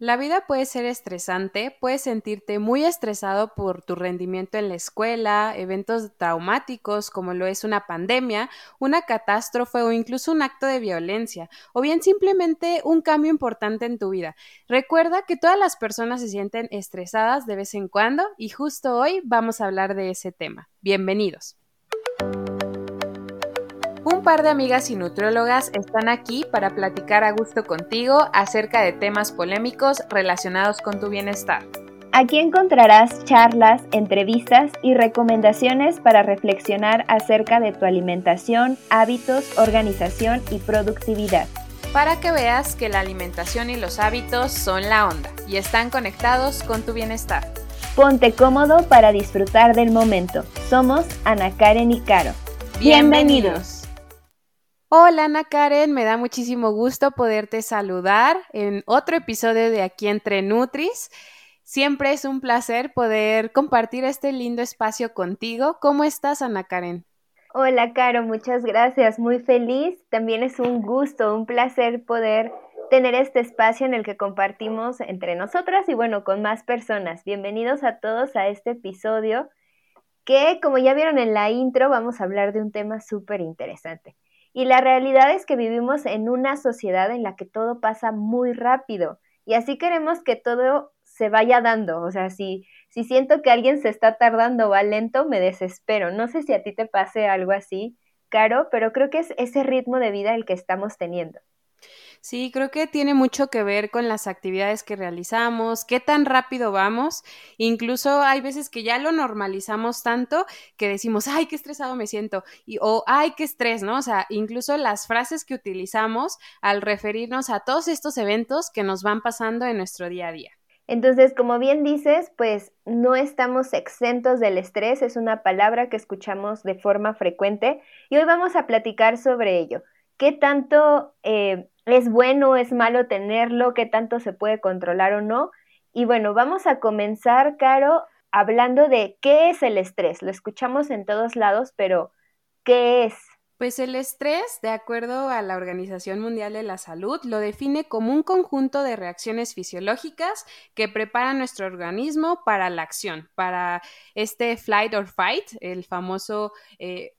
La vida puede ser estresante, puedes sentirte muy estresado por tu rendimiento en la escuela, eventos traumáticos como lo es una pandemia, una catástrofe o incluso un acto de violencia, o bien simplemente un cambio importante en tu vida. Recuerda que todas las personas se sienten estresadas de vez en cuando y justo hoy vamos a hablar de ese tema. Bienvenidos. Un par de amigas y nutriólogas están aquí para platicar a gusto contigo acerca de temas polémicos relacionados con tu bienestar. Aquí encontrarás charlas, entrevistas y recomendaciones para reflexionar acerca de tu alimentación, hábitos, organización y productividad. Para que veas que la alimentación y los hábitos son la onda y están conectados con tu bienestar. Ponte cómodo para disfrutar del momento. Somos Ana Karen y Caro. Bienvenidos. Hola Ana Karen, me da muchísimo gusto poderte saludar en otro episodio de Aquí entre Nutris. Siempre es un placer poder compartir este lindo espacio contigo. ¿Cómo estás, Ana Karen? Hola, Caro, muchas gracias. Muy feliz. También es un gusto, un placer poder tener este espacio en el que compartimos entre nosotras y bueno, con más personas. Bienvenidos a todos a este episodio que, como ya vieron en la intro, vamos a hablar de un tema súper interesante. Y la realidad es que vivimos en una sociedad en la que todo pasa muy rápido y así queremos que todo se vaya dando. O sea, si, si siento que alguien se está tardando o va lento, me desespero. No sé si a ti te pase algo así, Caro, pero creo que es ese ritmo de vida el que estamos teniendo. Sí, creo que tiene mucho que ver con las actividades que realizamos, qué tan rápido vamos. Incluso hay veces que ya lo normalizamos tanto que decimos, ay, qué estresado me siento, y, o ay, qué estrés, ¿no? O sea, incluso las frases que utilizamos al referirnos a todos estos eventos que nos van pasando en nuestro día a día. Entonces, como bien dices, pues no estamos exentos del estrés, es una palabra que escuchamos de forma frecuente y hoy vamos a platicar sobre ello. ¿Qué tanto eh, es bueno o es malo tenerlo, qué tanto se puede controlar o no. Y bueno, vamos a comenzar, Caro, hablando de qué es el estrés. Lo escuchamos en todos lados, pero ¿qué es? Pues el estrés, de acuerdo a la Organización Mundial de la Salud, lo define como un conjunto de reacciones fisiológicas que preparan nuestro organismo para la acción, para este flight or fight, el famoso eh,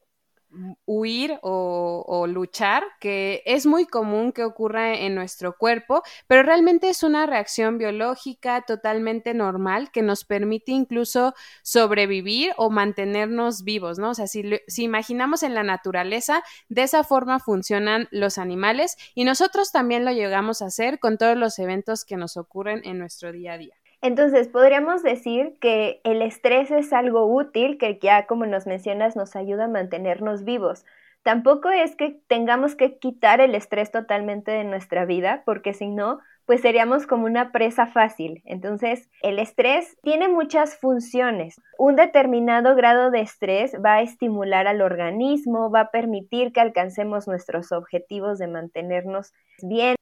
huir o, luchar, que es muy común que ocurra en nuestro cuerpo, pero realmente es una reacción biológica totalmente normal que nos permite incluso sobrevivir o mantenernos vivos, ¿no? O sea, si, si imaginamos en la naturaleza, de esa forma funcionan los animales y nosotros también lo llegamos a hacer con todos los eventos que nos ocurren en nuestro día a día. Entonces, podríamos decir que el estrés es algo útil que ya, como nos mencionas, nos ayuda a mantenernos vivos. Tampoco es que tengamos que quitar el estrés totalmente de nuestra vida, porque si no, pues seríamos como una presa fácil. Entonces, el estrés tiene muchas funciones. Un determinado grado de estrés va a estimular al organismo, va a permitir que alcancemos nuestros objetivos de mantenernos bien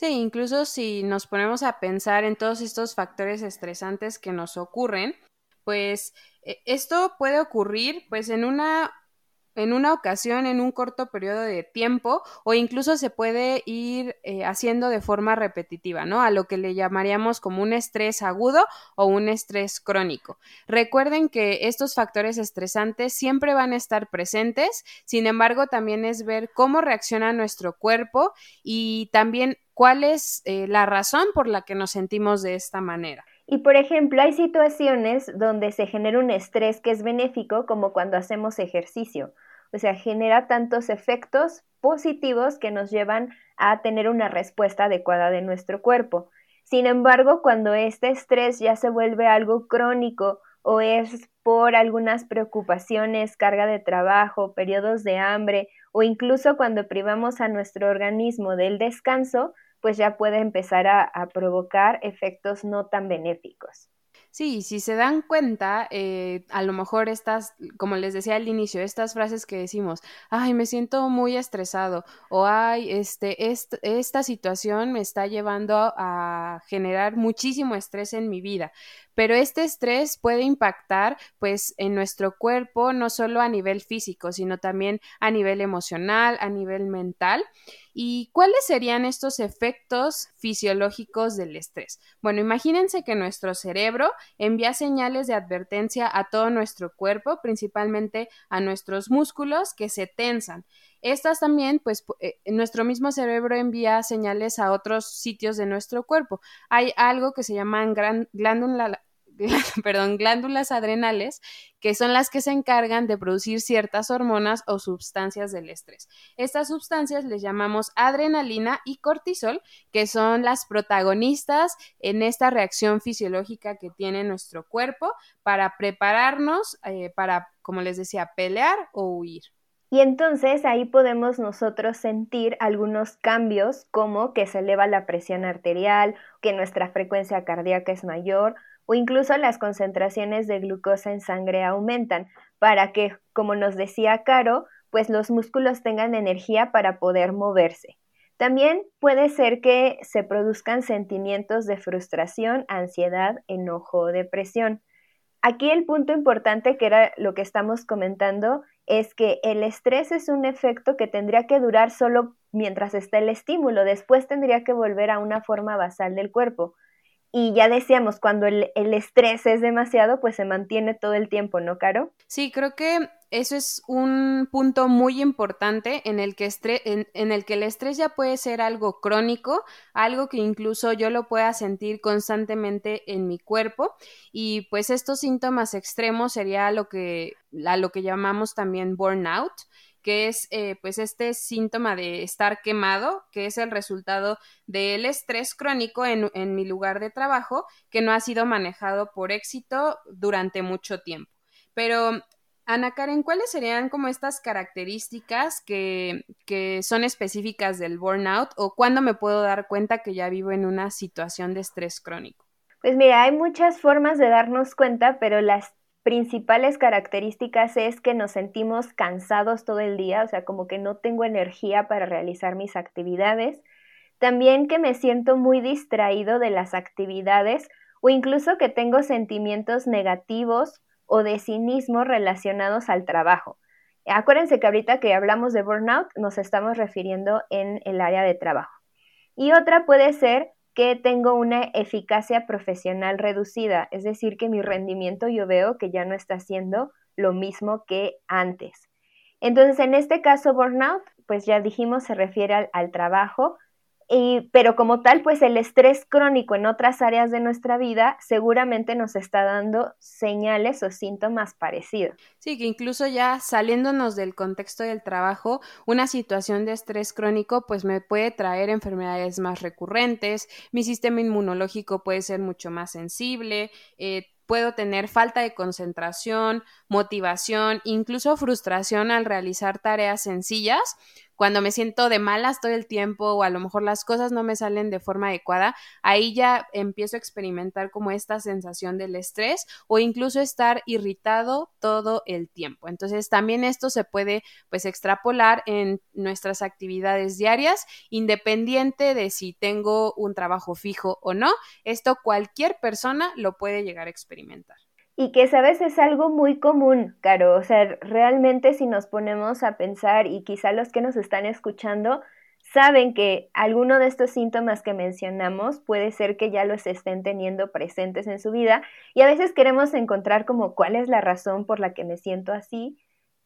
Sí, incluso si nos ponemos a pensar en todos estos factores estresantes que nos ocurren, pues e, esto puede ocurrir pues en una en una ocasión, en un corto periodo de tiempo, o incluso se puede ir eh, haciendo de forma repetitiva, ¿no? A lo que le llamaríamos como un estrés agudo o un estrés crónico. Recuerden que estos factores estresantes siempre van a estar presentes, sin embargo, también es ver cómo reacciona nuestro cuerpo y también cuál es eh, la razón por la que nos sentimos de esta manera. Y por ejemplo, hay situaciones donde se genera un estrés que es benéfico como cuando hacemos ejercicio. O sea, genera tantos efectos positivos que nos llevan a tener una respuesta adecuada de nuestro cuerpo. Sin embargo, cuando este estrés ya se vuelve algo crónico o es por algunas preocupaciones, carga de trabajo, periodos de hambre o incluso cuando privamos a nuestro organismo del descanso, pues ya puede empezar a, provocar efectos no tan benéficos. Sí, si se dan cuenta, eh, a lo mejor estas, como les decía al inicio, estas frases que decimos, ay, me siento muy estresado o ay, este, esta situación me está llevando a generar muchísimo estrés en mi vida. Pero este estrés puede impactar pues en nuestro cuerpo no solo a nivel físico, sino también a nivel emocional, a nivel mental. ¿Y cuáles serían estos efectos fisiológicos del estrés? Bueno, imagínense que nuestro cerebro envía señales de advertencia a todo nuestro cuerpo, principalmente a nuestros músculos que se tensan. Estas también, pues, eh, nuestro mismo cerebro envía señales a otros sitios de nuestro cuerpo. Hay algo que se llaman glándula, perdón, glándulas adrenales, que son las que se encargan de producir ciertas hormonas o sustancias del estrés. Estas sustancias les llamamos adrenalina y cortisol, que son las protagonistas en esta reacción fisiológica que tiene nuestro cuerpo para prepararnos eh, para, como les decía, pelear o huir. Y entonces ahí podemos nosotros sentir algunos cambios como que se eleva la presión arterial, que nuestra frecuencia cardíaca es mayor o incluso las concentraciones de glucosa en sangre aumentan para que, como nos decía Caro, pues los músculos tengan energía para poder moverse. También puede ser que se produzcan sentimientos de frustración, ansiedad, enojo o depresión. Aquí el punto importante que era lo que estamos comentando es que el estrés es un efecto que tendría que durar solo mientras está el estímulo, después tendría que volver a una forma basal del cuerpo. Y ya decíamos, cuando el, estrés es demasiado, pues se mantiene todo el tiempo, ¿no, Caro? Sí, creo que eso es un punto muy importante en el, que en, el que el estrés ya puede ser algo crónico, algo que incluso yo lo pueda sentir constantemente en mi cuerpo y pues estos síntomas extremos sería lo que, a lo que llamamos también burnout que es eh, pues este síntoma de estar quemado, que es el resultado del estrés crónico en, en mi lugar de trabajo que no ha sido manejado por éxito durante mucho tiempo. Pero Ana Karen, ¿cuáles serían como estas características que, que, son específicas del burnout o cuándo me puedo dar cuenta que ya vivo en una situación de estrés crónico? Pues mira, hay muchas formas de darnos cuenta, pero las principales características es que nos sentimos cansados todo el día, o sea, como que no tengo energía para realizar mis actividades. También que me siento muy distraído de las actividades o incluso que tengo sentimientos negativos o de cinismo relacionados al trabajo. Acuérdense que ahorita que hablamos de burnout nos estamos refiriendo en el área de trabajo. Y otra puede ser que tengo una eficacia profesional reducida, es decir, que mi rendimiento yo veo que ya no está siendo lo mismo que antes. Entonces, en este caso, burnout, pues ya dijimos, se refiere al, trabajo, pero como tal, pues el estrés crónico en otras áreas de nuestra vida seguramente nos está dando señales o síntomas parecidos. Sí, que incluso ya saliéndonos del contexto del trabajo, una situación de estrés crónico pues me puede traer enfermedades más recurrentes, mi sistema inmunológico puede ser mucho más sensible, eh, puedo tener falta de concentración, motivación, incluso frustración al realizar tareas sencillas cuando me siento de malas todo el tiempo o a lo mejor las cosas no me salen de forma adecuada, ahí ya empiezo a experimentar como esta sensación del estrés o incluso estar irritado todo el tiempo. Entonces también esto se puede pues extrapolar en nuestras actividades diarias independiente de si tengo un trabajo fijo o no. Esto cualquier persona lo puede llegar a experimentar y que sabes es algo muy común, Caro. O sea, realmente si nos ponemos a pensar y quizá los que nos están escuchando saben que alguno de estos síntomas que mencionamos puede ser que ya los estén teniendo presentes en su vida y a veces queremos encontrar como cuál es la razón por la que me siento así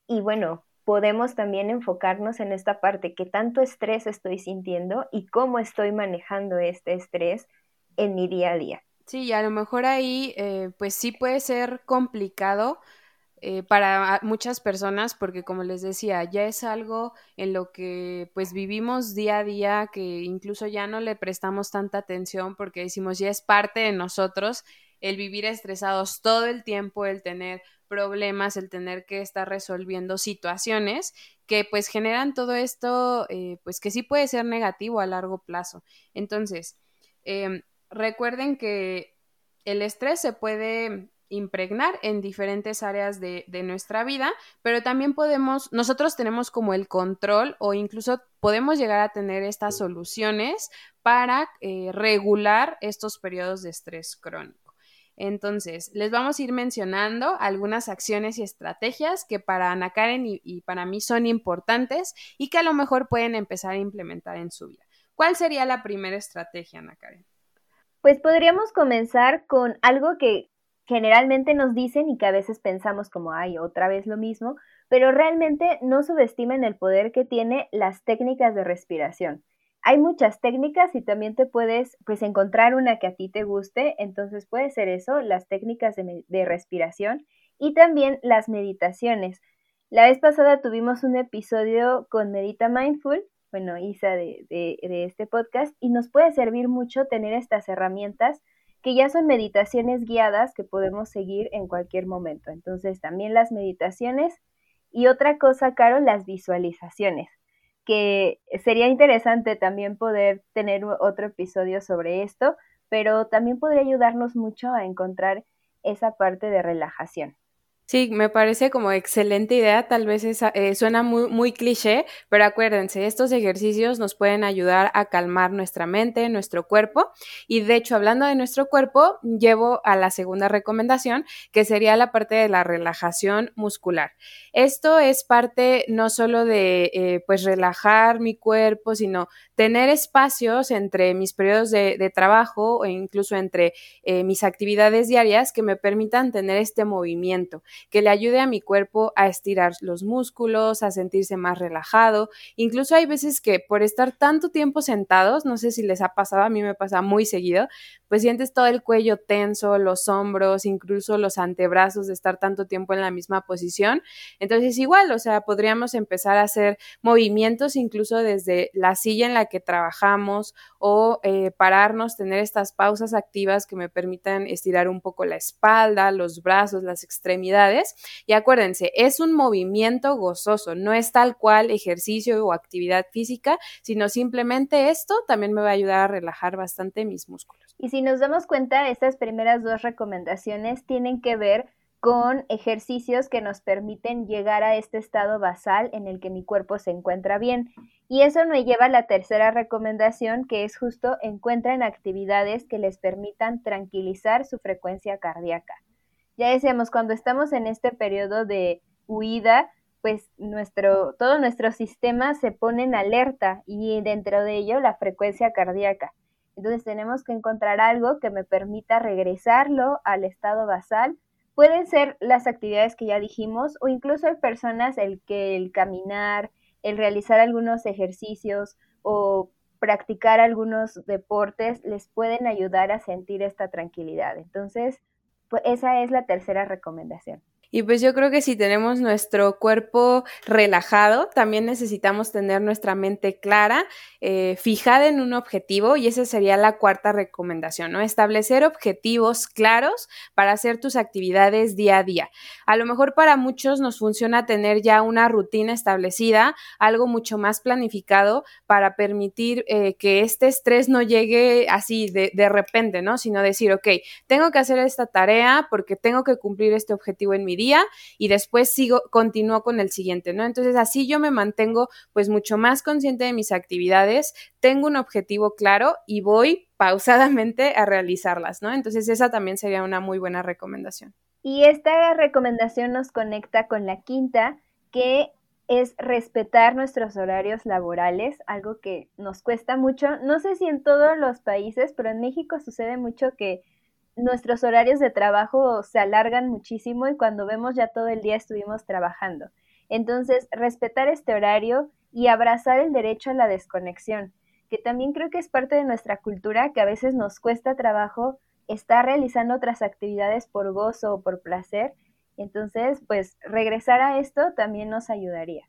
y bueno, podemos también enfocarnos en esta parte, qué tanto estrés estoy sintiendo y cómo estoy manejando este estrés en mi día a día. Sí, a lo mejor ahí eh, pues sí puede ser complicado eh, para muchas personas porque como les decía, ya es algo en lo que pues vivimos día a día que incluso ya no le prestamos tanta atención porque decimos ya es parte de nosotros el vivir estresados todo el tiempo, el tener problemas, el tener que estar resolviendo situaciones que pues generan todo esto eh, pues que sí puede ser negativo a largo plazo. Entonces, em, recuerden que el estrés se puede impregnar en diferentes áreas de, nuestra vida, pero también podemos, nosotros tenemos como el control o incluso podemos llegar a tener estas soluciones para eh, regular estos periodos de estrés crónico. Entonces, les vamos a ir mencionando algunas acciones y estrategias que para Ana Karen y, y, para mí son importantes y que a lo mejor pueden empezar a implementar en su vida. ¿Cuál sería la primera estrategia, Ana Karen? Pues podríamos comenzar con algo que generalmente nos dicen y que a veces pensamos como, ay, otra vez lo mismo, pero realmente no subestimen el poder que tiene las técnicas de respiración. Hay muchas técnicas y también te puedes pues encontrar una que a ti te guste, entonces puede ser eso, las técnicas de, de respiración y también las meditaciones. La vez pasada tuvimos un episodio con Medita Mindful, bueno, Isa de, de, este podcast, y nos puede servir mucho tener estas herramientas que ya son meditaciones guiadas que podemos seguir en cualquier momento. Entonces, también las meditaciones y otra cosa, Caro, las visualizaciones, que sería interesante también poder tener otro episodio sobre esto, pero también podría ayudarnos mucho a encontrar esa parte de relajación. Sí, me parece como excelente idea, tal vez eh, suena muy, muy cliché, pero acuérdense, estos ejercicios nos pueden ayudar a calmar nuestra mente, nuestro cuerpo, y de hecho, hablando de nuestro cuerpo, llevo a la segunda recomendación, que sería la parte de la relajación muscular. Esto es parte no solo de, eh, pues, relajar mi cuerpo, sino tener espacios entre mis periodos de, trabajo o incluso entre eh, mis actividades diarias que me permitan tener este movimiento que le ayude a mi cuerpo a estirar los músculos, a sentirse más relajado. Incluso hay veces que por estar tanto tiempo sentados, no sé si les ha pasado, a mí me pasa muy seguido, pues sientes todo el cuello tenso, los hombros, incluso los antebrazos de estar tanto tiempo en la misma posición. Entonces igual, o sea, podríamos empezar a hacer movimientos incluso desde la silla en la que trabajamos o eh, pararnos, tener estas pausas activas que me permitan estirar un poco la espalda, los brazos, las extremidades. Y acuérdense, es un movimiento gozoso, no es tal cual ejercicio o actividad física, sino simplemente esto también me va a ayudar a relajar bastante mis músculos. Y si nos damos cuenta, estas primeras dos recomendaciones tienen que ver con ejercicios que nos permiten llegar a este estado basal en el que mi cuerpo se encuentra bien. Y eso nos lleva a la tercera recomendación, que es justo encuentren actividades que les permitan tranquilizar su frecuencia cardíaca. Ya decíamos, cuando estamos en este periodo de huida, pues nuestro, todo nuestro sistema se pone en alerta y dentro de ello la frecuencia cardíaca. Entonces tenemos que encontrar algo que me permita regresarlo al estado basal Pueden ser las actividades que ya dijimos o incluso hay personas el que el caminar, el realizar algunos ejercicios o practicar algunos deportes les pueden ayudar a sentir esta tranquilidad. Entonces, pues esa es la tercera recomendación. Y pues yo creo que si tenemos nuestro cuerpo relajado, también necesitamos tener nuestra mente clara, eh, fijada en un objetivo y esa sería la cuarta recomendación, ¿no? Establecer objetivos claros para hacer tus actividades día a día. A lo mejor para muchos nos funciona tener ya una rutina establecida, algo mucho más planificado para permitir eh, que este estrés no llegue así de, de repente, ¿no? Sino decir, ok, tengo que hacer esta tarea porque tengo que cumplir este objetivo en mi día y después sigo, continúo con el siguiente, ¿no? Entonces así yo me mantengo pues mucho más consciente de mis actividades, tengo un objetivo claro y voy pausadamente a realizarlas, ¿no? Entonces esa también sería una muy buena recomendación. Y esta recomendación nos conecta con la quinta, que es respetar nuestros horarios laborales, algo que nos cuesta mucho. No sé si en todos los países, pero en México sucede mucho que nuestros horarios de trabajo se alargan muchísimo y cuando vemos ya todo el día estuvimos trabajando. Entonces, respetar este horario y abrazar el derecho a la desconexión, que también creo que es parte de nuestra cultura, que a veces nos cuesta trabajo estar realizando otras actividades por gozo o por placer. Entonces, pues regresar a esto también nos ayudaría.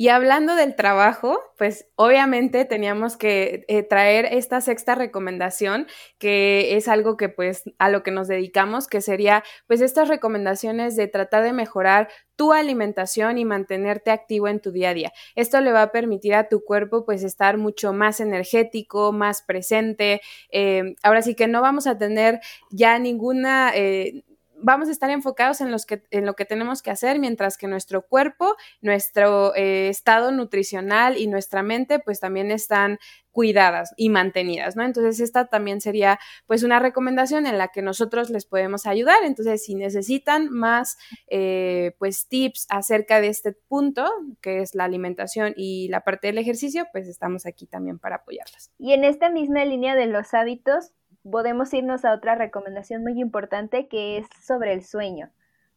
Y hablando del trabajo, pues obviamente teníamos que eh, traer esta sexta recomendación, que es algo que pues a lo que nos dedicamos, que sería pues estas recomendaciones de tratar de mejorar tu alimentación y mantenerte activo en tu día a día. Esto le va a permitir a tu cuerpo pues estar mucho más energético, más presente. Eh, ahora sí que no vamos a tener ya ninguna... Eh, vamos a estar enfocados en, que, en lo que tenemos que hacer, mientras que nuestro cuerpo, nuestro eh, estado nutricional y nuestra mente pues también están cuidadas y mantenidas, ¿no? Entonces, esta también sería pues una recomendación en la que nosotros les podemos ayudar. Entonces, si necesitan más eh, pues tips acerca de este punto, que es la alimentación y la parte del ejercicio, pues estamos aquí también para apoyarlas. Y en esta misma línea de los hábitos, podemos irnos a otra recomendación muy importante que es sobre el sueño.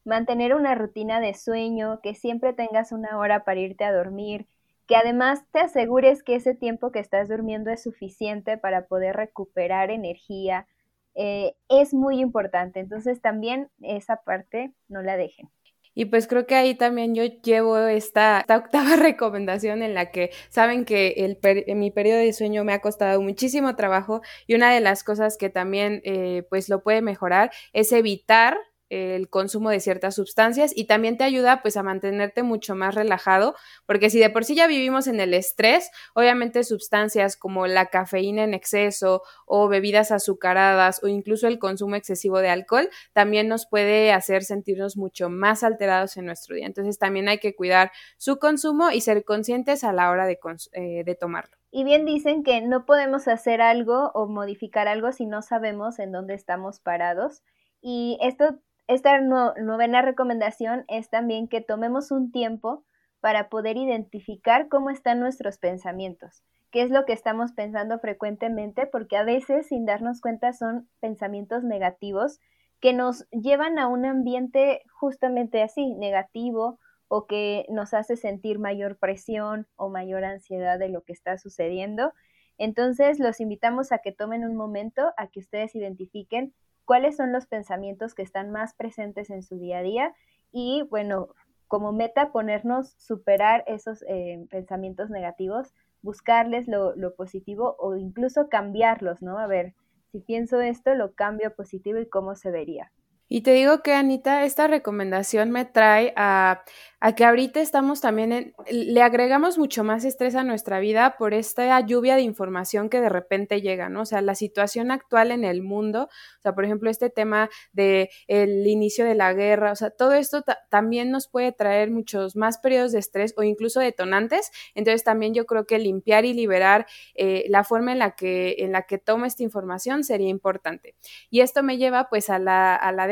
Mantener una rutina de sueño, que siempre tengas una hora para irte a dormir, que además te asegures que ese tiempo que estás durmiendo es suficiente para poder recuperar energía, eh, es muy importante. Entonces también esa parte no la dejen. Y pues creo que ahí también yo llevo esta, octava recomendación en la que saben que el mi periodo de sueño me ha costado muchísimo trabajo y una de las cosas que también eh, pues lo puede mejorar es evitar el consumo de ciertas sustancias y también te ayuda pues a mantenerte mucho más relajado, porque si de por sí ya vivimos en el estrés, obviamente sustancias como la cafeína en exceso o bebidas azucaradas o incluso el consumo excesivo de alcohol también nos puede hacer sentirnos mucho más alterados en nuestro día. Entonces también hay que cuidar su consumo y ser conscientes a la hora de, eh, de tomarlo. Y bien dicen que no podemos hacer algo o modificar algo si no sabemos en dónde estamos parados. Y esto esta novena recomendación es también que tomemos un tiempo para poder identificar cómo están nuestros pensamientos, qué es lo que estamos pensando frecuentemente, porque a veces sin darnos cuenta son pensamientos negativos que nos llevan a un ambiente justamente así, negativo, o que nos hace sentir mayor presión o mayor ansiedad de lo que está sucediendo. Entonces, los invitamos a que tomen un momento, a que ustedes identifiquen cuáles son los pensamientos que están más presentes en su día a día y bueno, como meta ponernos, superar esos eh, pensamientos negativos, buscarles lo, lo, positivo o incluso cambiarlos, ¿no? A ver, si pienso esto, lo cambio positivo y cómo se vería. Y te digo que, Anita, esta recomendación me trae a a que ahorita estamos también en, le agregamos mucho más estrés a nuestra vida por esta lluvia de información que de repente llega, ¿no? O sea, la situación actual en el mundo, o sea, por ejemplo, este tema de el inicio de la guerra, o sea, todo esto también nos puede traer muchos más periodos de estrés o incluso detonantes. Entonces, también yo creo que limpiar y liberar eh, la forma en la que en la que toma esta información sería importante. Y esto me lleva, pues, a la, a la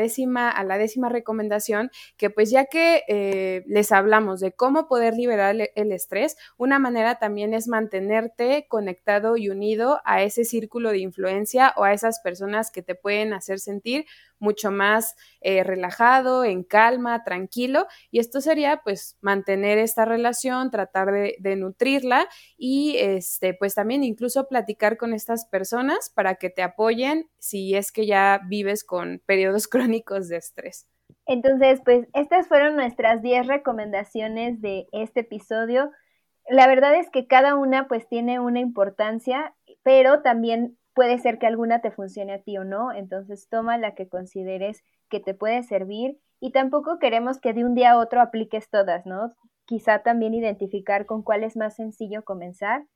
a la décima recomendación que, pues, ya que eh, les hablamos de cómo poder liberar el estrés, una manera también es mantenerte conectado y unido a ese círculo de influencia o a esas personas que te pueden hacer sentir mucho más eh, relajado, en calma, tranquilo. Y esto sería pues mantener esta relación, tratar de, nutrirla y este, pues también incluso platicar con estas personas para que te apoyen si es que ya vives con periodos crónicos de estrés. Entonces, pues estas fueron nuestras 10 recomendaciones de este episodio. La verdad es que cada una pues tiene una importancia, pero también puede ser que alguna te funcione a ti o no, entonces toma la que consideres que te puede servir y tampoco queremos que de un día a otro apliques todas, ¿no? Quizá también identificar con cuál es más sencillo comenzar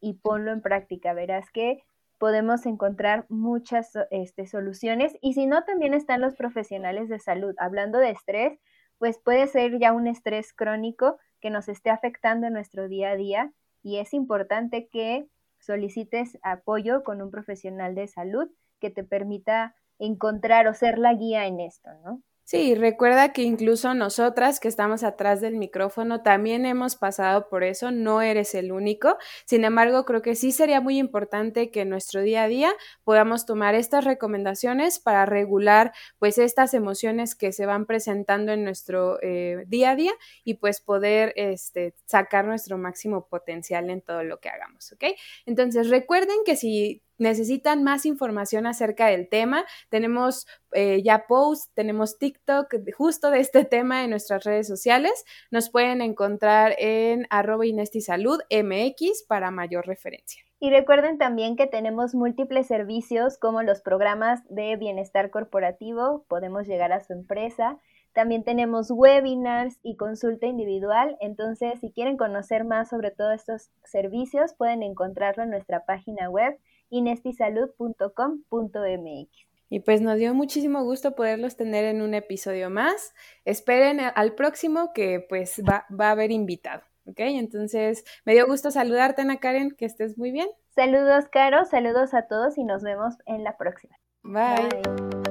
y ponlo en práctica. Verás que podemos encontrar muchas este, soluciones y si no, también están los profesionales de salud. Hablando de estrés, pues puede ser ya un estrés crónico que nos esté afectando en nuestro día a día y es importante que solicites apoyo con un profesional de salud que te permita encontrar o ser la guía en esto, ¿no? Sí, recuerda que incluso nosotras que estamos atrás del micrófono también hemos pasado por eso, no eres el único. Sin embargo, creo que sí sería muy importante que en nuestro día a día podamos tomar estas recomendaciones para regular pues estas emociones que se van presentando en nuestro eh, día a día y pues poder este, sacar nuestro máximo potencial en todo lo que hagamos, ¿ok? Entonces, recuerden que si necesitan más información acerca del tema, tenemos eh, ya posts, tenemos TikTok justo de este tema en nuestras redes sociales. Nos pueden encontrar en arroba para mayor referencia. Y recuerden también que tenemos múltiples servicios como los programas de bienestar corporativo, podemos llegar a su empresa. También tenemos webinars y consulta individual. Entonces, si quieren conocer más sobre todos estos servicios, pueden encontrarlo en nuestra página web inestisalud.com.mx. Y pues nos dio muchísimo gusto poderlos tener en un episodio más. Esperen al próximo que pues va, va a haber invitado. ¿Ok? Entonces, me dio gusto saludarte, Ana Karen, que estés muy bien. Saludos, Caro, saludos a todos y nos vemos en la próxima. Bye.